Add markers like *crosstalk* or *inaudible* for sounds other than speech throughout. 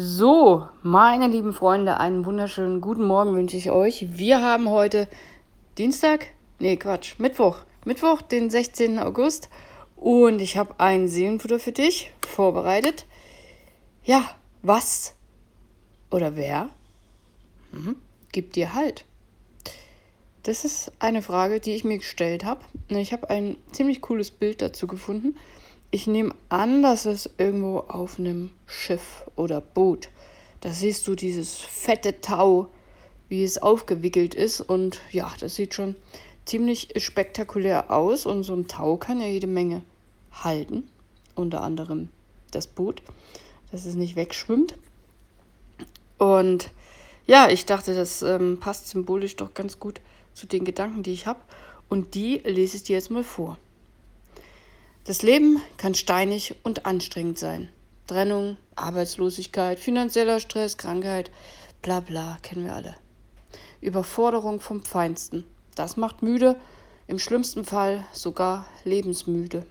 So, meine lieben Freunde, einen wunderschönen guten Morgen wünsche ich euch. Wir haben heute Dienstag, nee, Quatsch, Mittwoch, Mittwoch, den 16. August und ich habe ein Seelenfutter für dich vorbereitet. Ja, was oder wer mhm. gibt dir Halt? Das ist eine Frage, die ich mir gestellt habe. Ich habe ein ziemlich cooles Bild dazu gefunden. Ich nehme an, dass es irgendwo auf einem Schiff oder Boot. Da siehst du dieses fette Tau, wie es aufgewickelt ist. Und ja, das sieht schon ziemlich spektakulär aus. Und so ein Tau kann ja jede Menge halten. Unter anderem das Boot, dass es nicht wegschwimmt. Und ja, ich dachte, das ähm, passt symbolisch doch ganz gut zu den Gedanken, die ich habe. Und die lese ich dir jetzt mal vor. Das Leben kann steinig und anstrengend sein. Trennung, Arbeitslosigkeit, finanzieller Stress, Krankheit, bla bla, kennen wir alle. Überforderung vom Feinsten. Das macht müde, im schlimmsten Fall sogar lebensmüde.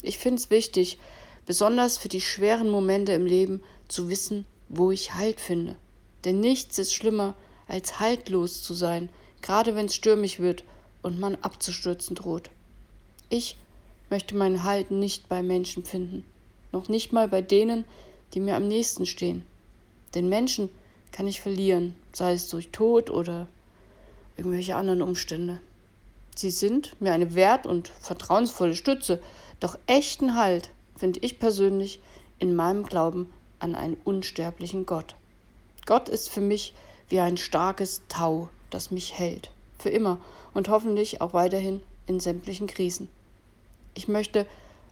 Ich finde es wichtig, besonders für die schweren Momente im Leben, zu wissen, wo ich Halt finde. Denn nichts ist schlimmer, als haltlos zu sein, gerade wenn es stürmisch wird und man abzustürzen droht. Ich möchte meinen Halt nicht bei Menschen finden, noch nicht mal bei denen, die mir am nächsten stehen. Den Menschen kann ich verlieren, sei es durch Tod oder irgendwelche anderen Umstände. Sie sind mir eine wert- und vertrauensvolle Stütze, doch echten Halt finde ich persönlich in meinem Glauben an einen unsterblichen Gott. Gott ist für mich wie ein starkes Tau, das mich hält, für immer und hoffentlich auch weiterhin in sämtlichen Krisen. Ich möchte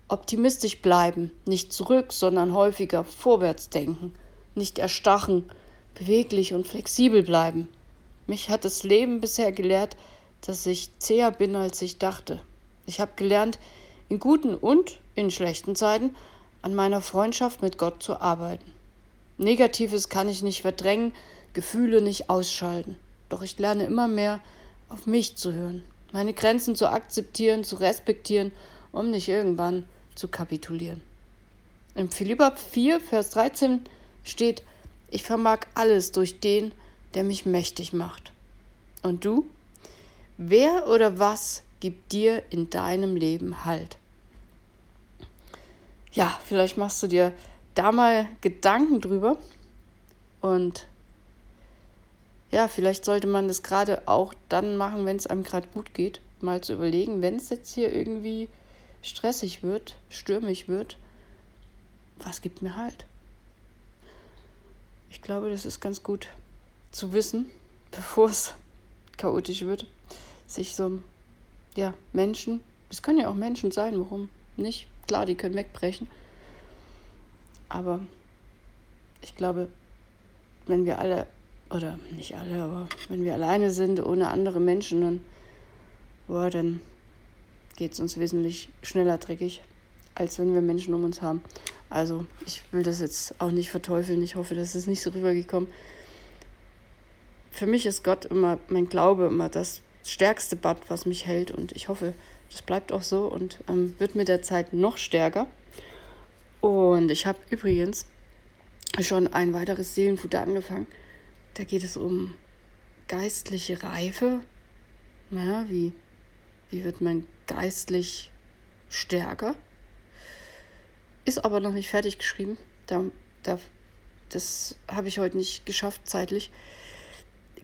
optimistisch bleiben, nicht zurück, sondern häufiger vorwärts denken, nicht erstachen, beweglich und flexibel bleiben. Mich hat das Leben bisher gelehrt, dass ich zäher bin, als ich dachte. Ich habe gelernt, in guten und in schlechten Zeiten an meiner Freundschaft mit Gott zu arbeiten. Negatives kann ich nicht verdrängen, Gefühle nicht ausschalten. Doch ich lerne immer mehr, auf mich zu hören, meine Grenzen zu akzeptieren, zu respektieren um nicht irgendwann zu kapitulieren. Im Philippa 4, Vers 13 steht, ich vermag alles durch den, der mich mächtig macht. Und du? Wer oder was gibt dir in deinem Leben Halt? Ja, vielleicht machst du dir da mal Gedanken drüber. Und ja, vielleicht sollte man das gerade auch dann machen, wenn es einem gerade gut geht, mal zu überlegen, wenn es jetzt hier irgendwie stressig wird, stürmisch wird, was gibt mir halt? Ich glaube, das ist ganz gut zu wissen, *laughs* bevor es chaotisch wird, sich so, ja, Menschen, es können ja auch Menschen sein, warum nicht? Klar, die können wegbrechen. Aber ich glaube, wenn wir alle, oder nicht alle, aber wenn wir alleine sind, ohne andere Menschen, dann, boah, dann geht es uns wesentlich schneller dreckig, als wenn wir Menschen um uns haben. Also ich will das jetzt auch nicht verteufeln. Ich hoffe, das ist nicht so rübergekommen. Für mich ist Gott immer, mein Glaube immer das stärkste Bad, was mich hält. Und ich hoffe, das bleibt auch so und ähm, wird mit der Zeit noch stärker. Und ich habe übrigens schon ein weiteres Seelenfutter angefangen. Da geht es um geistliche Reife. Ja, wie, wie wird man geistlich stärker. Ist aber noch nicht fertig geschrieben. Da, da, das habe ich heute nicht geschafft zeitlich.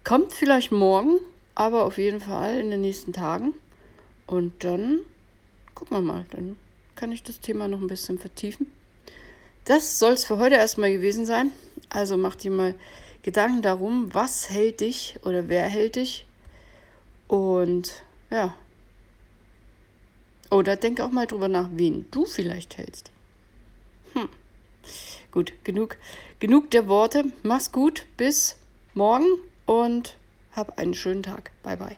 Kommt vielleicht morgen, aber auf jeden Fall in den nächsten Tagen. Und dann gucken wir mal. Dann kann ich das Thema noch ein bisschen vertiefen. Das soll es für heute erstmal gewesen sein. Also mach dir mal Gedanken darum, was hält dich oder wer hält dich. Und ja, oder denk auch mal drüber nach, wen du vielleicht hältst. Hm. Gut, genug, genug der Worte. Mach's gut, bis morgen und hab einen schönen Tag. Bye bye.